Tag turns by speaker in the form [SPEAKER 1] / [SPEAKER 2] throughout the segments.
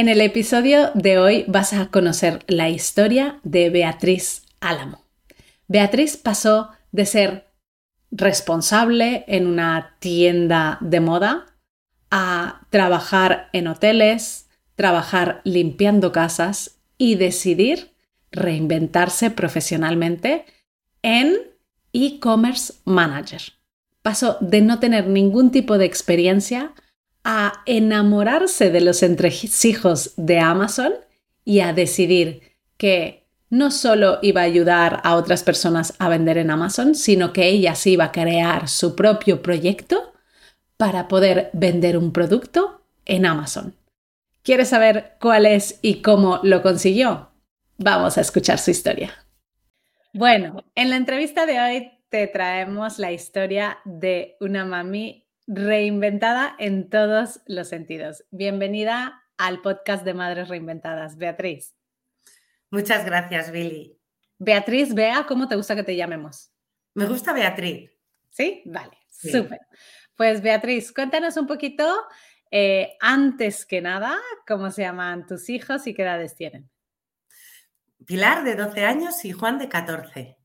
[SPEAKER 1] En el episodio de hoy vas a conocer la historia de Beatriz Álamo. Beatriz pasó de ser responsable en una tienda de moda a trabajar en hoteles, trabajar limpiando casas y decidir reinventarse profesionalmente en e-commerce manager. Pasó de no tener ningún tipo de experiencia a enamorarse de los entresijos de Amazon y a decidir que no solo iba a ayudar a otras personas a vender en Amazon, sino que ella sí iba a crear su propio proyecto para poder vender un producto en Amazon. ¿Quieres saber cuál es y cómo lo consiguió? Vamos a escuchar su historia. Bueno, en la entrevista de hoy te traemos la historia de una mami reinventada en todos los sentidos. Bienvenida al podcast de Madres Reinventadas, Beatriz.
[SPEAKER 2] Muchas gracias, Billy.
[SPEAKER 1] Beatriz, Bea, ¿cómo te gusta que te llamemos?
[SPEAKER 2] Me gusta Beatriz.
[SPEAKER 1] ¿Sí? Vale, súper. Pues Beatriz, cuéntanos un poquito, eh, antes que nada, cómo se llaman tus hijos y qué edades tienen.
[SPEAKER 2] Pilar, de 12 años, y Juan, de 14.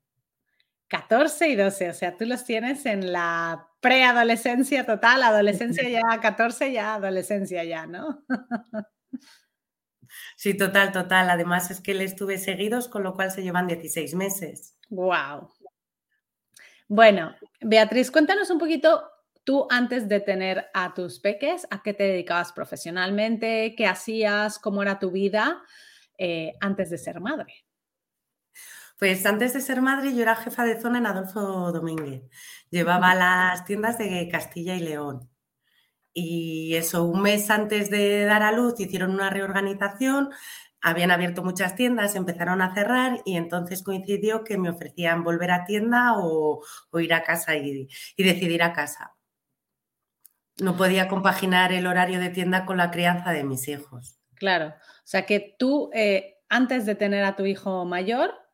[SPEAKER 1] 14 y 12, o sea, tú los tienes en la preadolescencia total, adolescencia ya 14, ya adolescencia ya, ¿no?
[SPEAKER 2] Sí, total, total. Además es que le estuve seguidos, con lo cual se llevan 16 meses.
[SPEAKER 1] Wow. Bueno, Beatriz, cuéntanos un poquito tú antes de tener a tus peques, ¿a qué te dedicabas profesionalmente? ¿Qué hacías? ¿Cómo era tu vida eh, antes de ser madre?
[SPEAKER 2] Pues antes de ser madre yo era jefa de zona en Adolfo Domínguez. Llevaba las tiendas de Castilla y León. Y eso, un mes antes de dar a luz hicieron una reorganización, habían abierto muchas tiendas, empezaron a cerrar y entonces coincidió que me ofrecían volver a tienda o, ir a casa y, decidir a casa. No podía compaginar el horario de tienda con la crianza de mis hijos.
[SPEAKER 1] Claro, o sea que tú eh, antes de tener a tu hijo mayor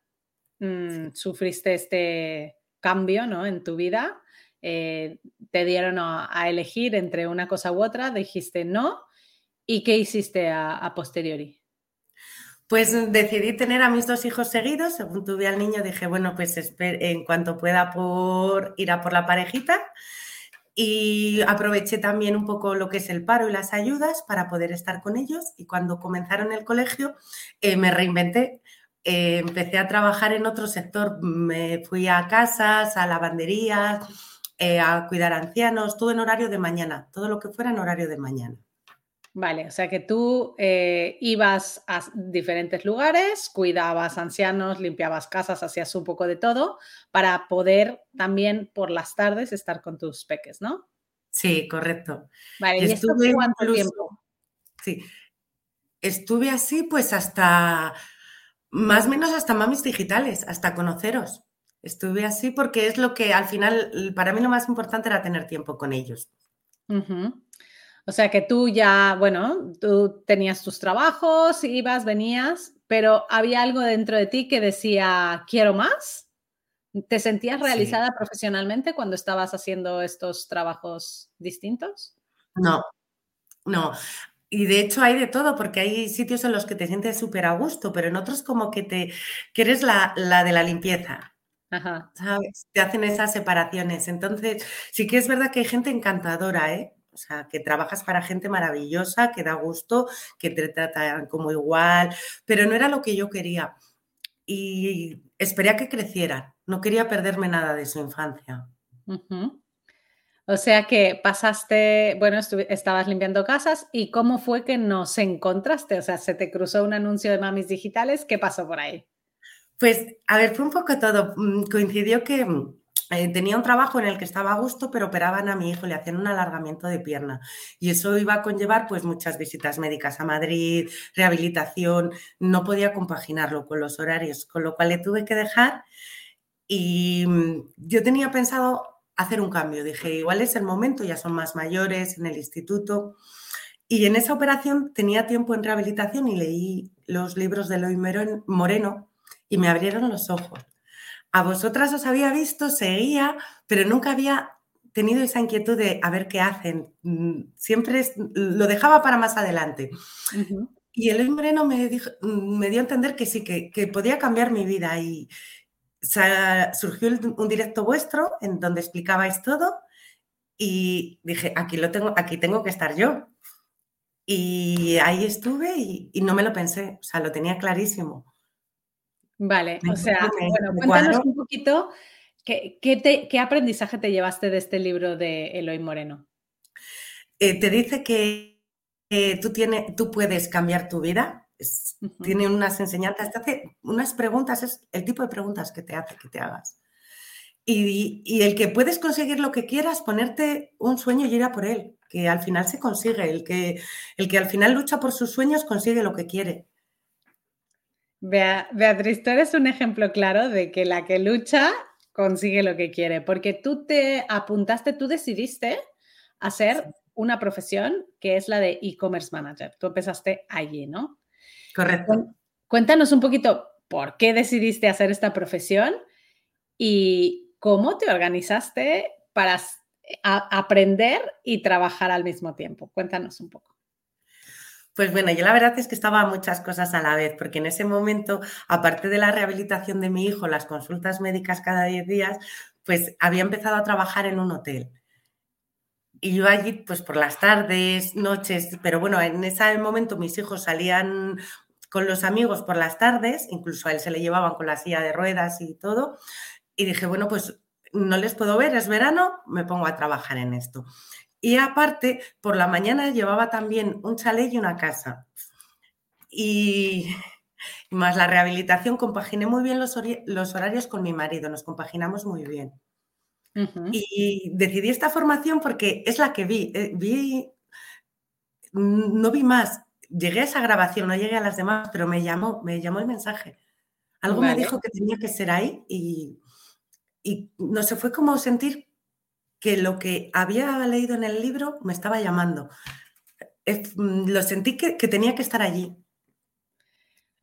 [SPEAKER 1] Mm, sufriste este cambio ¿no? en tu vida, eh, te dieron a, elegir entre una cosa u otra, dijiste no, ¿y qué hiciste a, posteriori?
[SPEAKER 2] Pues decidí tener a mis dos hijos seguidos, según tuve al niño dije, bueno, pues en cuanto pueda por ir a por la parejita y aproveché también un poco lo que es el paro y las ayudas para poder estar con ellos y cuando comenzaron el colegio eh, me reinventé, eh, empecé a trabajar en otro sector. Me fui a casas, a lavanderías, eh, a cuidar ancianos, todo en horario de mañana, todo lo que fuera en horario de mañana.
[SPEAKER 1] Vale, o sea que tú eh, ibas a diferentes lugares, cuidabas ancianos, limpiabas casas, hacías un poco de todo para poder también por las tardes estar con tus peques, ¿no?
[SPEAKER 2] Sí, correcto.
[SPEAKER 1] Vale, ¿y esto cuánto tiempo?
[SPEAKER 2] Sí, estuve así pues hasta más o menos hasta mamis digitales, hasta conoceros. Estuve así porque es lo que al final, para mí lo más importante era tener tiempo con ellos.
[SPEAKER 1] O sea que tú ya, bueno, tú tenías tus trabajos, ibas, venías, pero había algo dentro de ti que decía, quiero más. ¿Te sentías realizada profesionalmente cuando estabas haciendo estos trabajos distintos?
[SPEAKER 2] No, no. Y de hecho hay de todo, porque hay sitios en los que te sientes súper a gusto, pero en otros como que te que eres la, de la limpieza. Ajá. ¿Sabes? Te hacen esas separaciones. Entonces, sí que es verdad que hay gente encantadora, ¿eh? O sea, que trabajas para gente maravillosa, que da gusto, que te tratan como igual, pero no era lo que yo quería. Y esperé a que crecieran. No quería perderme nada de su infancia.
[SPEAKER 1] O sea que pasaste, bueno, estabas limpiando casas y cómo fue que nos encontraste? O sea, se te cruzó un anuncio de mamis digitales, ¿qué pasó por ahí?
[SPEAKER 2] Pues, a ver, fue un poco todo. Mm, coincidió que mm, eh, tenía un trabajo en el que estaba a gusto, pero operaban a mi hijo, le hacían un alargamiento de pierna. Y eso iba a conllevar pues muchas visitas médicas a Madrid, rehabilitación, no podía compaginarlo con los horarios, con lo cual le tuve que dejar. Y mm, yo tenía pensado hacer un cambio. Dije, igual es el momento, ya son más mayores en el instituto. Y en esa operación tenía tiempo en rehabilitación y leí los libros de Eloy Moreno y me abrieron los ojos. A vosotras os había visto, seguía, pero nunca había tenido esa inquietud de a ver qué hacen. Mm, siempre lo dejaba para más adelante. Y Eloy Moreno me, me dio a entender que sí, que, podía cambiar mi vida. Y surgió un directo vuestro en donde explicabais todo y dije, aquí, lo tengo, aquí tengo que estar yo. Y ahí estuve y, no me lo pensé, o sea, lo tenía clarísimo.
[SPEAKER 1] Vale, o sea, bueno, cuéntanos un poquito ¿qué, qué, aprendizaje te llevaste de este libro de Eloy Moreno.
[SPEAKER 2] Eh, te dice que tú, tiene, tú puedes cambiar tu vida, tiene unas enseñanzas, te hace unas preguntas, es el tipo de preguntas que te hace que te hagas. Y, y, el que puedes conseguir lo que quieras, ponerte un sueño y ir a por él, que al final se consigue, el que, el que al final lucha por sus sueños consigue lo que quiere.
[SPEAKER 1] Beatriz, tú eres un ejemplo claro de que la que lucha consigue lo que quiere, porque tú te apuntaste, tú decidiste hacer una profesión que es la de e-commerce manager. Tú empezaste allí, ¿no?
[SPEAKER 2] Correcto.
[SPEAKER 1] Cuéntanos un poquito por qué decidiste hacer esta profesión y cómo te organizaste para aprender y trabajar al mismo tiempo. Cuéntanos un poco.
[SPEAKER 2] Pues bueno, yo la verdad es que estaba muchas cosas a la vez, porque en ese momento, aparte de la rehabilitación de mi hijo, las consultas médicas cada 10 días, pues había empezado a trabajar en un hotel. Y yo allí, pues por las tardes, noches, pero bueno, en ese momento mis hijos salían con los amigos por las tardes, incluso a él se le llevaban con la silla de ruedas y todo. Y dije, bueno, pues no les puedo ver, es verano, me pongo a trabajar en esto. Y aparte, por la mañana llevaba también un chalet y una casa. Y, más la rehabilitación, compaginé muy bien los, horarios con mi marido, nos compaginamos muy bien. Y decidí esta formación porque es la que vi. Eh, vi, no vi más. Llegué a esa grabación, no llegué a las demás, pero me llamó, me llamó el mensaje. Algo me dijo que tenía que ser ahí y, y no sé, fue como sentir que lo que había leído en el libro me estaba llamando. Mm, lo sentí que, tenía que estar allí.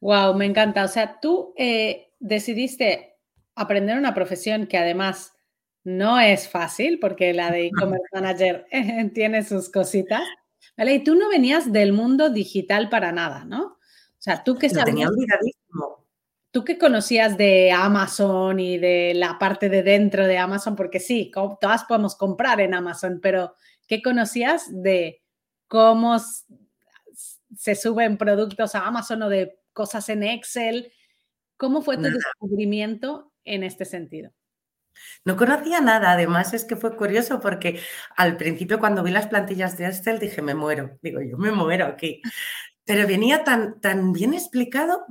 [SPEAKER 1] Wow, me encanta. O sea, tú eh, decidiste aprender una profesión que además no es fácil, porque la de e-commerce manager tiene sus cositas. ¿vale? Y tú no venías del mundo digital para nada, ¿no? O sea, tú que sabías.
[SPEAKER 2] tenía olvidadísimo.
[SPEAKER 1] ¿Tú qué conocías de Amazon y de la parte de dentro de Amazon? Porque sí, todas podemos comprar en Amazon, pero ¿qué conocías de cómo se suben productos a Amazon o de cosas en Excel? ¿Cómo fue tu descubrimiento en este sentido?
[SPEAKER 2] No conocía nada, además es que fue curioso porque al principio cuando vi las plantillas de Excel dije, me muero, digo yo, me muero aquí. Pero venía tan, tan bien explicado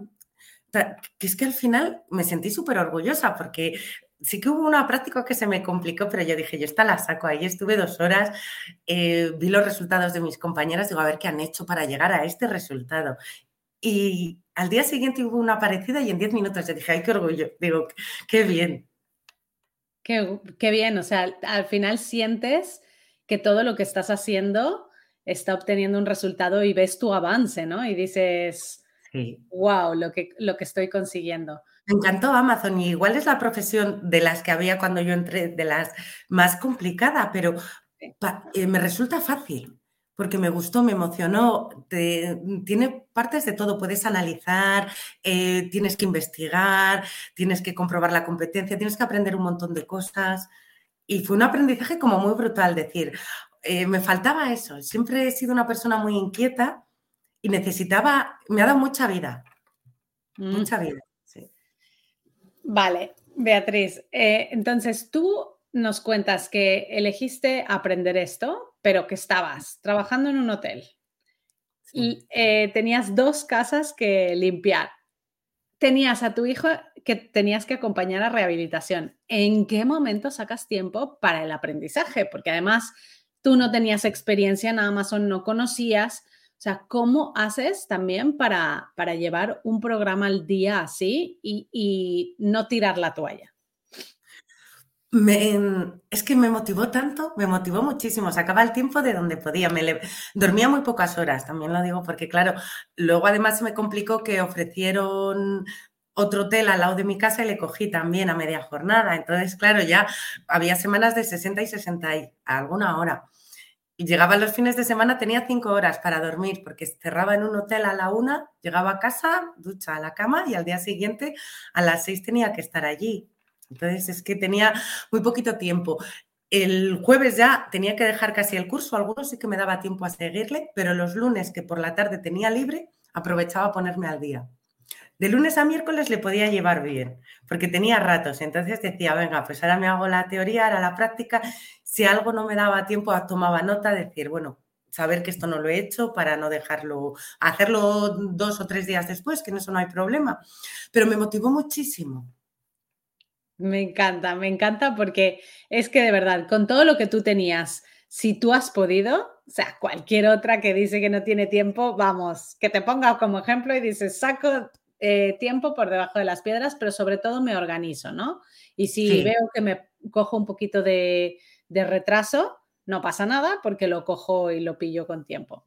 [SPEAKER 2] que es que al final me sentí súper orgullosa porque sí que hubo una práctica que se me complicó, pero yo dije, yo esta la saco. Ahí estuve dos horas, eh, vi los resultados de mis compañeras, digo, a ver qué han hecho para llegar a este resultado. Y al día siguiente hubo una parecida y en 10 minutos yo dije, ay, qué orgullo. Digo, qué bien.
[SPEAKER 1] Qué, qué bien, o sea, al final sientes que todo lo que estás haciendo está obteniendo un resultado y ves tu avance, ¿no? Y dices, Wow, lo que, lo que estoy consiguiendo.
[SPEAKER 2] Me encantó Amazon y igual es la profesión de las que había cuando yo entré, de las más complicada, pero eh, me resulta fácil porque me gustó, me emocionó, tiene partes de todo, puedes analizar, eh, tienes que investigar, tienes que comprobar la competencia, tienes que aprender un montón de cosas. Y fue un aprendizaje como muy brutal, decir, eh, me faltaba eso, siempre he sido una persona muy inquieta y necesitaba, me ha dado mucha vida, mm. mucha vida. Sí.
[SPEAKER 1] Vale, Beatriz, eh, entonces tú nos cuentas que elegiste aprender esto, pero que estabas trabajando en un hotel y eh, tenías dos casas que limpiar. Tenías a tu hijo que tenías que acompañar a rehabilitación. ¿En qué momento sacas tiempo para el aprendizaje? Porque además tú no tenías experiencia en Amazon, no conocías. O sea, ¿cómo haces también para, para llevar un programa al día así y, no tirar la toalla?
[SPEAKER 2] Es que me motivó tanto, me motivó muchísimo. Sacaba el tiempo de donde podía. Me dormía muy pocas horas, también lo digo, porque claro, luego además me complicó que ofrecieron otro hotel al lado de mi casa y le cogí también a media jornada. Entonces, claro, ya había semanas de 60 y 60 y alguna hora. llegaba los fines de semana, tenía cinco horas para dormir, porque cerraba en un hotel a la una, llegaba a casa, ducha a la cama y al día siguiente a las seis tenía que estar allí. Entonces es que tenía muy poquito tiempo. El jueves ya tenía que dejar casi el curso, algunos sí que me daba tiempo a seguirle, pero los lunes que por la tarde tenía libre, aprovechaba a ponerme al día. De lunes a miércoles le podía llevar bien, porque tenía ratos. Entonces decía, venga, pues ahora me hago la teoría, ahora la práctica. Si algo no me daba tiempo, tomaba nota, decir, bueno, saber que esto no lo he hecho para no dejarlo, hacerlo dos o tres días después, que en eso no hay problema. Pero me motivó muchísimo.
[SPEAKER 1] Me encanta, me encanta porque es que de verdad, con todo lo que tú tenías, si tú has podido, o sea, cualquier otra que dice que no tiene tiempo, vamos, que te ponga como ejemplo y dices, saco eh, tiempo por debajo de las piedras, pero sobre todo me organizo, ¿no? Y si veo que me cojo un poquito de, retraso, no pasa nada porque lo cojo y lo pillo con tiempo.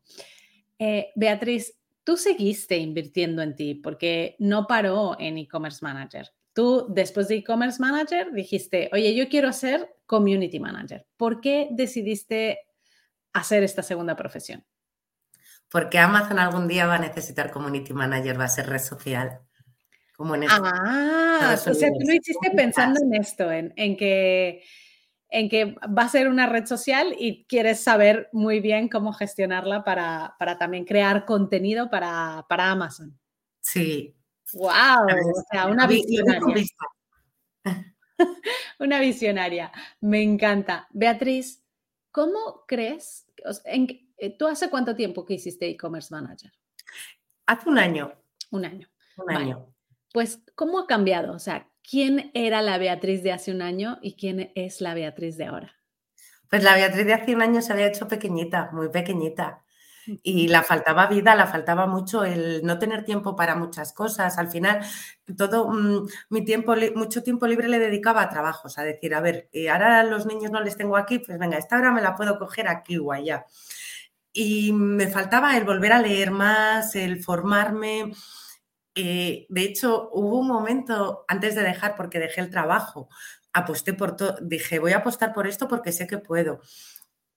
[SPEAKER 1] Eh, Beatriz, tú seguiste invirtiendo en ti porque no paró en e-commerce manager. Tú, después de e-commerce manager, dijiste, oye, yo quiero ser community manager. ¿Por qué decidiste hacer esta segunda profesión?
[SPEAKER 2] porque Amazon algún día va a necesitar community manager, va a ser red social.
[SPEAKER 1] Como en ah, o sea, tú lo hiciste pensando en esto, en, que, en que va a ser una red social y quieres saber muy bien cómo gestionarla para, también crear contenido para, Amazon.
[SPEAKER 2] Sí.
[SPEAKER 1] ¡Wow! O sea, una visionaria. una visionaria. Me encanta. Beatriz, ¿cómo crees? En, eh, ¿Tú hace cuánto tiempo que hiciste e-commerce manager?
[SPEAKER 2] Hace un año.
[SPEAKER 1] Un año.
[SPEAKER 2] Un año.
[SPEAKER 1] Pues, ¿cómo ha cambiado? O sea, ¿quién era la Beatriz de hace un año y quién es la Beatriz de ahora?
[SPEAKER 2] Pues la Beatriz de hace un año se había hecho pequeñita, muy pequeñita. Y la faltaba vida, la faltaba mucho el no tener tiempo para muchas cosas. Al final, todo mm, mi tiempo, mucho tiempo libre le dedicaba a trabajos, a decir, a ver, eh, ahora los niños no les tengo aquí, pues venga, esta hora me la puedo coger aquí o allá y me faltaba el volver a leer más, el formarme. Eh, de hecho, hubo un momento antes de dejar, porque dejé el trabajo, aposté por todo, dije, voy a apostar por esto porque sé que puedo.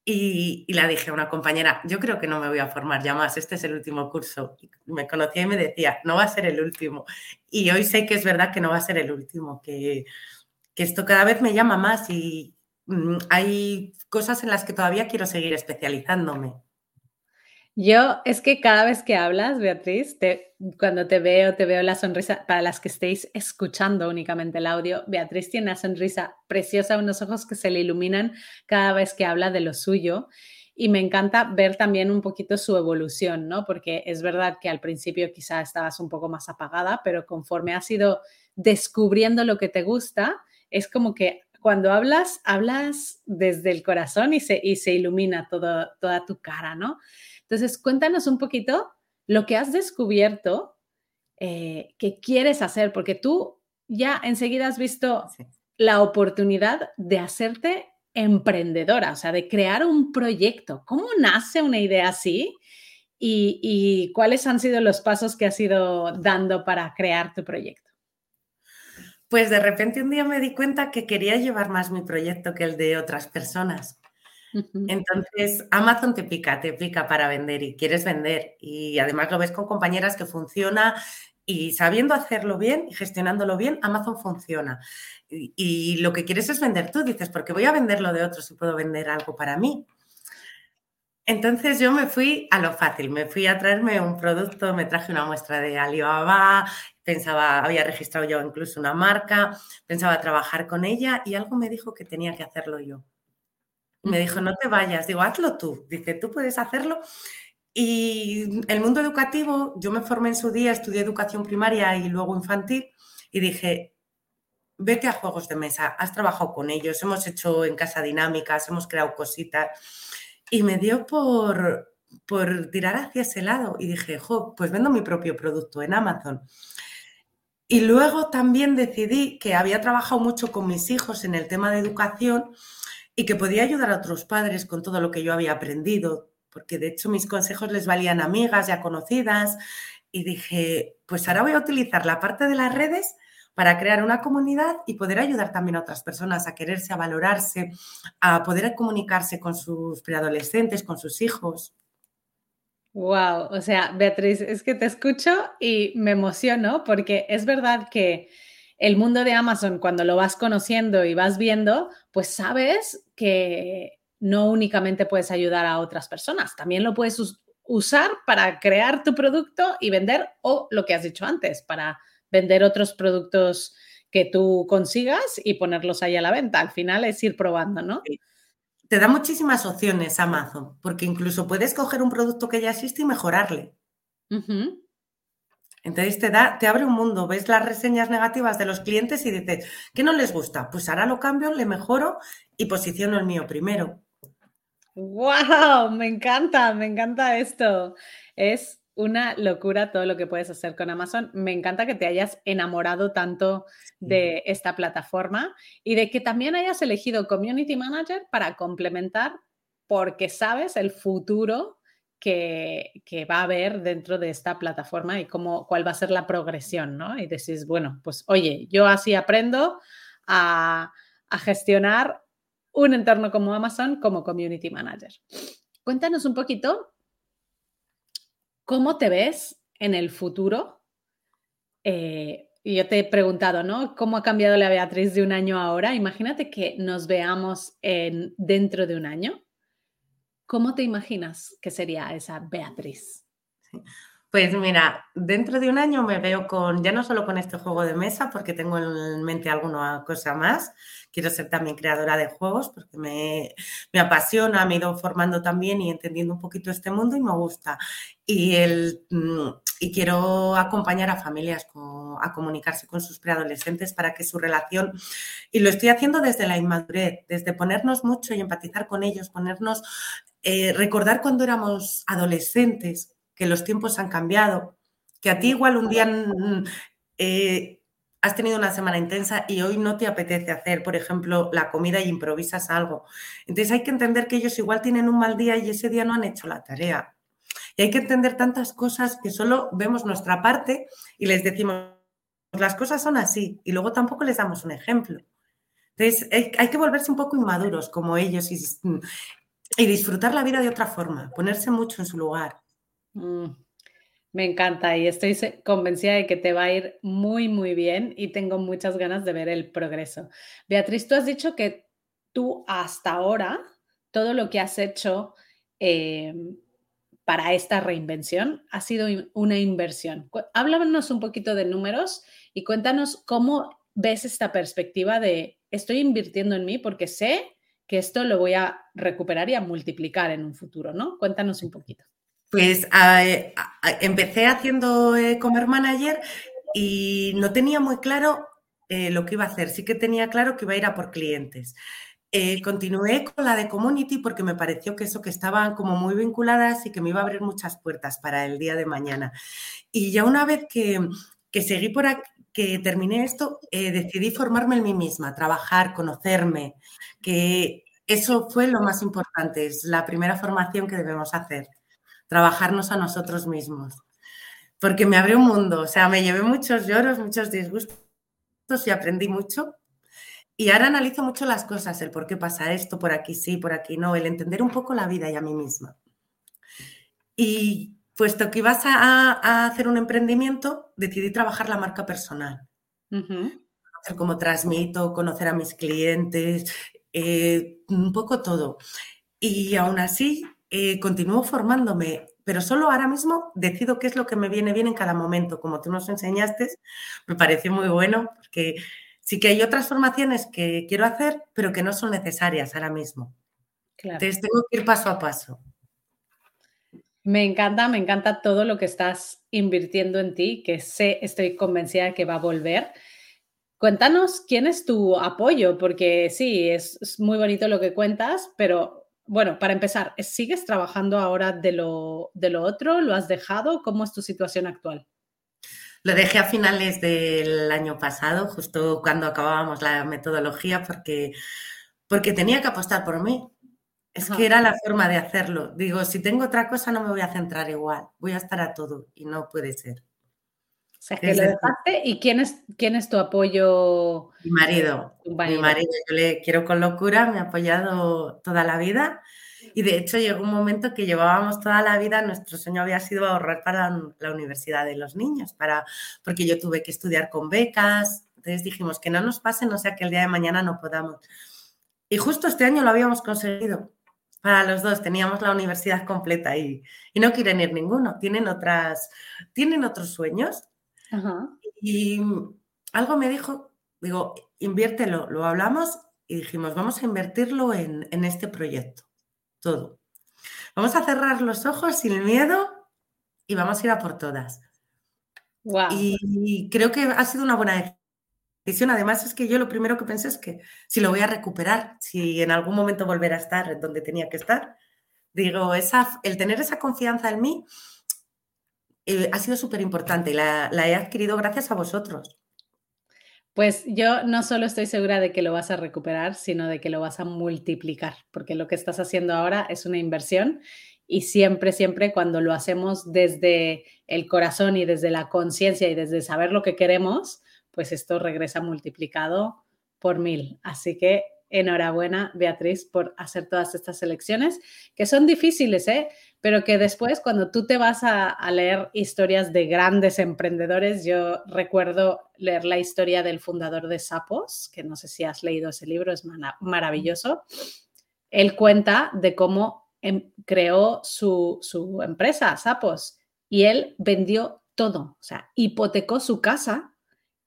[SPEAKER 2] Y, la dije a una compañera, yo creo que no me voy a formar ya más, este es el último curso. me conocía y me decía, no va a ser el último. Y hoy sé que es verdad que no va a ser el último, que, que esto cada vez me llama más y mm, hay cosas en las que todavía quiero seguir especializándome.
[SPEAKER 1] Yo es que cada vez que hablas, Beatriz, cuando te veo, te veo la sonrisa, para las que estéis escuchando únicamente el audio, Beatriz tiene una sonrisa preciosa, unos ojos que se le iluminan cada vez que habla de lo suyo. Y me encanta ver también un poquito su evolución, ¿no? Porque es verdad que al principio quizá estabas un poco más apagada, pero conforme has ido descubriendo lo que te gusta, es como que cuando hablas, hablas desde el corazón y se, y se ilumina toda tu cara, ¿no? Entonces, cuéntanos un poquito lo que has descubierto eh, que quieres hacer, porque tú ya enseguida has visto la oportunidad de hacerte emprendedora, o sea, de crear un proyecto. ¿Cómo nace una idea así? Y, y, cuáles han sido los pasos que has ido dando para crear tu proyecto?
[SPEAKER 2] Pues de repente un día me di cuenta que quería llevar más mi proyecto que el de otras personas. Entonces, Amazon te pica, te pica para vender y quieres vender. Y además lo ves con compañeras que funciona y sabiendo hacerlo bien y gestionándolo bien, Amazon funciona. Y, lo que quieres es vender tú, dices, porque voy a venderlo de otros si puedo vender algo para mí. Entonces yo me fui a lo fácil, me fui a traerme un producto, me traje una muestra de Alibaba, pensaba, había registrado yo incluso una marca, pensaba trabajar con ella y algo me dijo que tenía que hacerlo yo. Me dijo, no te vayas. Digo, hazlo tú. Dice, tú puedes hacerlo. Y el mundo educativo, yo me formé en su día, estudié educación primaria y luego infantil y dije, vete a juegos de mesa, has trabajado con ellos, hemos hecho en casa dinámicas, hemos creado cositas. Y me dio por, por tirar hacia ese lado y dije, jo, pues vendo mi propio producto en Amazon. Y luego también decidí que había trabajado mucho con mis hijos en el tema de educación y que podía ayudar a otros padres con todo lo que yo había aprendido, porque de hecho mis consejos les valían amigas ya conocidas y dije, pues ahora voy a utilizar la parte de las redes para crear una comunidad y poder ayudar también a otras personas a quererse, a valorarse, a poder comunicarse con sus preadolescentes, con sus hijos.
[SPEAKER 1] Wow, o sea, Beatriz, es que te escucho y me emociono porque es verdad que el mundo de Amazon, cuando lo vas conociendo y vas viendo, pues sabes que no únicamente puedes ayudar a otras personas, también lo puedes usar para crear tu producto y vender o lo que has dicho antes, para vender otros productos que tú consigas y ponerlos ahí a la venta. Al final es ir probando, ¿no?
[SPEAKER 2] Te da muchísimas opciones Amazon, porque incluso puedes coger un producto que ya existe y mejorarle. Entonces te da, te abre un mundo, ves las reseñas negativas de los clientes y dices, ¿qué no les gusta? Pues ahora lo cambio, le mejoro y posiciono el mío primero.
[SPEAKER 1] ¡Wow! Me encanta, me encanta esto. Es una locura todo lo que puedes hacer con Amazon. Me encanta que te hayas enamorado tanto de esta plataforma y de que también hayas elegido Community Manager para complementar porque sabes el futuro que, va a haber dentro de esta plataforma y cómo, cuál va a ser la progresión, ¿no? Y decís, bueno, pues oye, yo así aprendo a, gestionar un entorno como Amazon como Community Manager. Cuéntanos un poquito cómo te ves en el futuro. Eh, yo te he preguntado, ¿no? ¿Cómo ha cambiado la Beatriz de un año a ahora? Imagínate que nos veamos en, dentro de un año. ¿Cómo te imaginas que sería esa Beatriz?
[SPEAKER 2] Pues mira, dentro de un año me veo con, ya no solo con este juego de mesa, porque tengo en mente alguna cosa más, quiero ser también creadora de juegos, porque me, apasiona, me he ido formando también y entendiendo un poquito este mundo y me gusta. Y, el, mm, y quiero acompañar a familias a comunicarse con sus preadolescentes para que su relación, y lo estoy haciendo desde la inmadurez, desde ponernos mucho y empatizar con ellos, ponernos, eh, recordar cuando éramos adolescentes que los tiempos han cambiado, que a ti igual un día mm, eh, has tenido una semana intensa y hoy no te apetece hacer, por ejemplo, la comida y improvisas algo. Entonces hay que entender que ellos igual tienen un mal día y ese día no han hecho la tarea. Y hay que entender tantas cosas que solo vemos nuestra parte y les decimos, las cosas son así, y luego tampoco les damos un ejemplo. Entonces hay, que volverse un poco inmaduros como ellos y, y disfrutar la vida de otra forma, ponerse mucho en su lugar.
[SPEAKER 1] Mm, me encanta y estoy convencida de que te va a ir muy, muy bien y tengo muchas ganas de ver el progreso. Beatriz, tú has dicho que tú hasta ahora, todo lo que has hecho em, para esta reinvención ha sido una inversión. Háblanos un poquito de números y cuéntanos cómo ves esta perspectiva de estoy invirtiendo en mí porque sé que esto lo voy a recuperar y a multiplicar en un futuro, ¿no? Cuéntanos un poquito.
[SPEAKER 2] Pues empecé haciendo eh, Comer Manager y no tenía muy claro eh, lo que iba a hacer. Sí que tenía claro que iba a ir a por clientes. Eh, continué con la de Community porque me pareció que eso que estaban como muy vinculadas y que me iba a abrir muchas puertas para el día de mañana. Y ya una vez que, que seguí por aquí, que terminé esto, decidí formarme en mí misma, trabajar, conocerme, que eso fue lo más importante, es la primera formación que debemos hacer trabajarnos a nosotros mismos. Porque me abrió un mundo, o sea, me llevé muchos lloros, muchos disgustos y aprendí mucho. Y ahora analizo mucho las cosas, el por qué pasa esto, por aquí sí, por aquí no, el entender un poco la vida y a mí misma. Y puesto que ibas a, hacer un emprendimiento, decidí trabajar la marca personal. Conocer cómo transmito, conocer a mis clientes, eh, un poco todo. Y aún así, eh, continúo formándome, pero solo ahora mismo decido qué es lo que me viene bien en cada momento. Como tú nos enseñaste, me pareció muy bueno porque sí que hay otras formaciones que quiero hacer, pero que no son necesarias ahora mismo. Entonces tengo que ir paso a paso.
[SPEAKER 1] Me encanta, me encanta todo lo que estás invirtiendo en ti, que sé, estoy convencida de que va a volver. Cuéntanos quién es tu apoyo, porque sí, es muy bonito lo que cuentas, pero bueno, para empezar, ¿sigues trabajando ahora de lo, de lo otro? ¿Lo has dejado? ¿Cómo es tu situación actual?
[SPEAKER 2] Lo dejé a finales del año pasado, justo cuando acabábamos la metodología, porque, porque tenía que apostar por mí. Es que era la forma de hacerlo. Digo, si tengo otra cosa no me voy a centrar igual, voy a estar a todo y no puede ser.
[SPEAKER 1] O sea, que lo dejaste. ¿Y quién es, quién es tu apoyo?
[SPEAKER 2] Mi marido. Mi marido, yo le quiero con locura, me ha apoyado toda la vida. Y de hecho llegó un momento que llevábamos toda la vida, nuestro sueño había sido ahorrar para la universidad de los niños, para, porque yo tuve que estudiar con becas. Entonces dijimos que no nos pase, no sea que el día de mañana no podamos. Y justo este año lo habíamos conseguido para los dos. Teníamos la universidad completa y, y no quieren ir ninguno. Tienen, otras, tienen otros sueños. Y algo me dijo, digo, inviértelo, lo hablamos y dijimos, vamos a invertirlo en, en este proyecto todo. Vamos a cerrar los ojos sin miedo y vamos a ir a por todas. Y, creo que ha sido una buena Además, es que yo lo primero que pensé es que si lo voy a recuperar, si en algún momento volver a estar donde tenía que estar, digo, esa, el tener esa confianza en mí eh, ha sido súper importante y la he adquirido gracias a vosotros.
[SPEAKER 1] Pues yo no solo estoy segura de que lo vas a recuperar, sino de que lo vas a multiplicar, porque lo que estás haciendo ahora es una inversión y siempre, siempre cuando lo hacemos desde el corazón y desde la conciencia y desde saber lo que queremos, pues esto regresa multiplicado por mil. Así que enhorabuena, Beatriz, por hacer todas estas elecciones, que son difíciles, ¿eh? pero que después, cuando tú te vas a, leer historias de grandes emprendedores, yo recuerdo leer la historia del fundador de Sapos, que no sé si has leído ese libro, es maravilloso. Él cuenta de cómo em, creó su, su empresa, Sapos, y él vendió todo, o sea, hipotecó su casa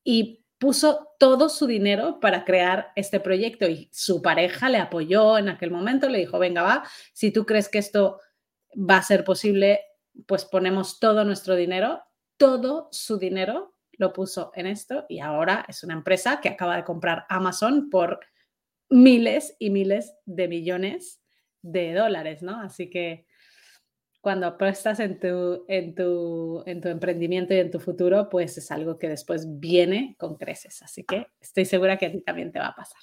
[SPEAKER 1] y puso todo su dinero para crear este proyecto y su pareja le apoyó en aquel momento, le dijo, venga, va, si tú crees que esto va a ser posible, pues ponemos todo nuestro dinero, todo su dinero lo puso en esto y ahora es una empresa que acaba de comprar Amazon por miles y miles de millones de dólares, ¿no? Así que cuando apuestas en tu, en, tu, en tu emprendimiento y en tu futuro, pues es algo que después viene con creces. Así que estoy segura que a ti también te va a pasar.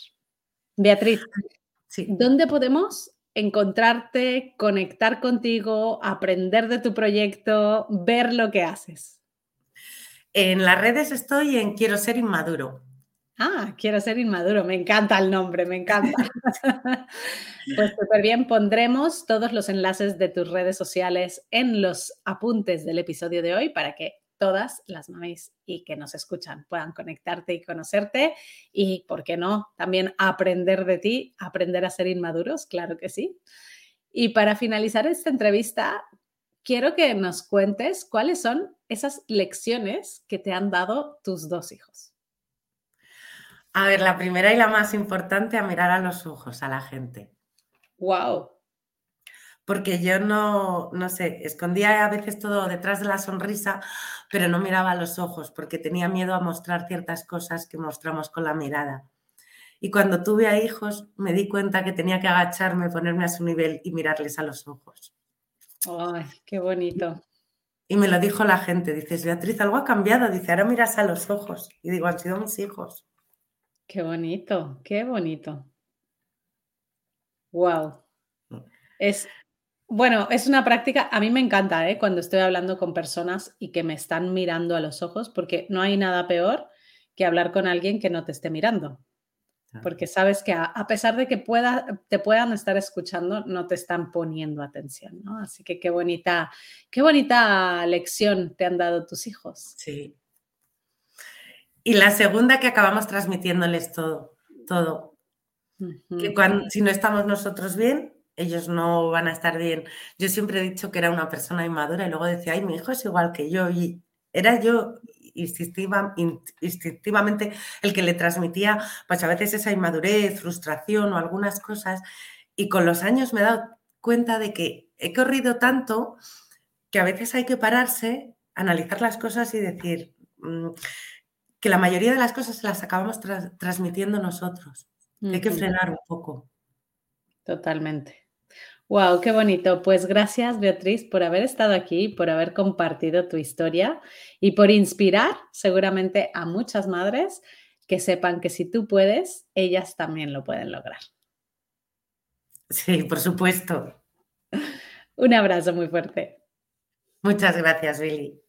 [SPEAKER 1] Beatriz, sí. ¿dónde podemos encontrarte, conectar contigo, aprender de tu proyecto, ver lo que haces?
[SPEAKER 2] En las redes estoy en Quiero ser inmaduro.
[SPEAKER 1] Ah, quiero ser inmaduro. Me encanta el nombre, me encanta. pues súper bien, pondremos todos los enlaces de tus redes sociales en los apuntes del episodio de hoy para que todas las mamis y que nos escuchan puedan conectarte y conocerte y, ¿por qué no? También aprender de ti, aprender a ser inmaduros, claro que sí. Y para finalizar esta entrevista, quiero que nos cuentes cuáles son esas lecciones que te han dado tus dos hijos.
[SPEAKER 2] A ver, la primera y la más importante, a mirar a los ojos a la gente.
[SPEAKER 1] Wow.
[SPEAKER 2] Porque yo no, no sé, escondía a veces todo detrás de la sonrisa, pero no miraba a los ojos porque tenía miedo a mostrar ciertas cosas que mostramos con la mirada. Y cuando tuve a hijos, me di cuenta que tenía que agacharme, ponerme a su nivel y mirarles a los ojos.
[SPEAKER 1] ¡Ay, qué bonito!
[SPEAKER 2] Y me lo dijo la gente, dices, Beatriz, algo ha cambiado, dice, ahora miras a los ojos. Y digo, han sido mis hijos.
[SPEAKER 1] Qué bonito, qué bonito. Wow. Mm. Es, bueno, es una práctica, a mí me encanta, ¿eh? Cuando estoy hablando con personas y que me están mirando a los ojos, porque no hay nada peor que hablar con alguien que no te esté mirando. Porque sabes que a, pesar de que pueda, te puedan estar escuchando, no te están poniendo atención, ¿no? Así que qué bonita, qué bonita lección te han dado tus hijos.
[SPEAKER 2] Sí, y la segunda que acabamos transmitiéndoles todo, todo. Que cuando, si no estamos nosotros bien, ellos no van a estar bien. Yo siempre he dicho que era una persona inmadura y luego decía, ay, mi hijo es igual que yo. Y era yo instintivamente el que le transmitía, pues a veces esa inmadurez, frustración o algunas cosas. Y con los años me he dado cuenta de que he corrido tanto que a veces hay que pararse, analizar las cosas y decir, mm, que la mayoría de las cosas las acabamos transmitiendo nosotros. Hay que frenar un poco.
[SPEAKER 1] Totalmente. Wow, qué bonito. Pues gracias, Beatriz, por haber estado aquí, por haber compartido tu historia y por inspirar seguramente a muchas madres que sepan que si tú puedes, ellas también lo pueden lograr.
[SPEAKER 2] Sí, por supuesto.
[SPEAKER 1] Un abrazo muy fuerte.
[SPEAKER 2] Muchas gracias, Billy.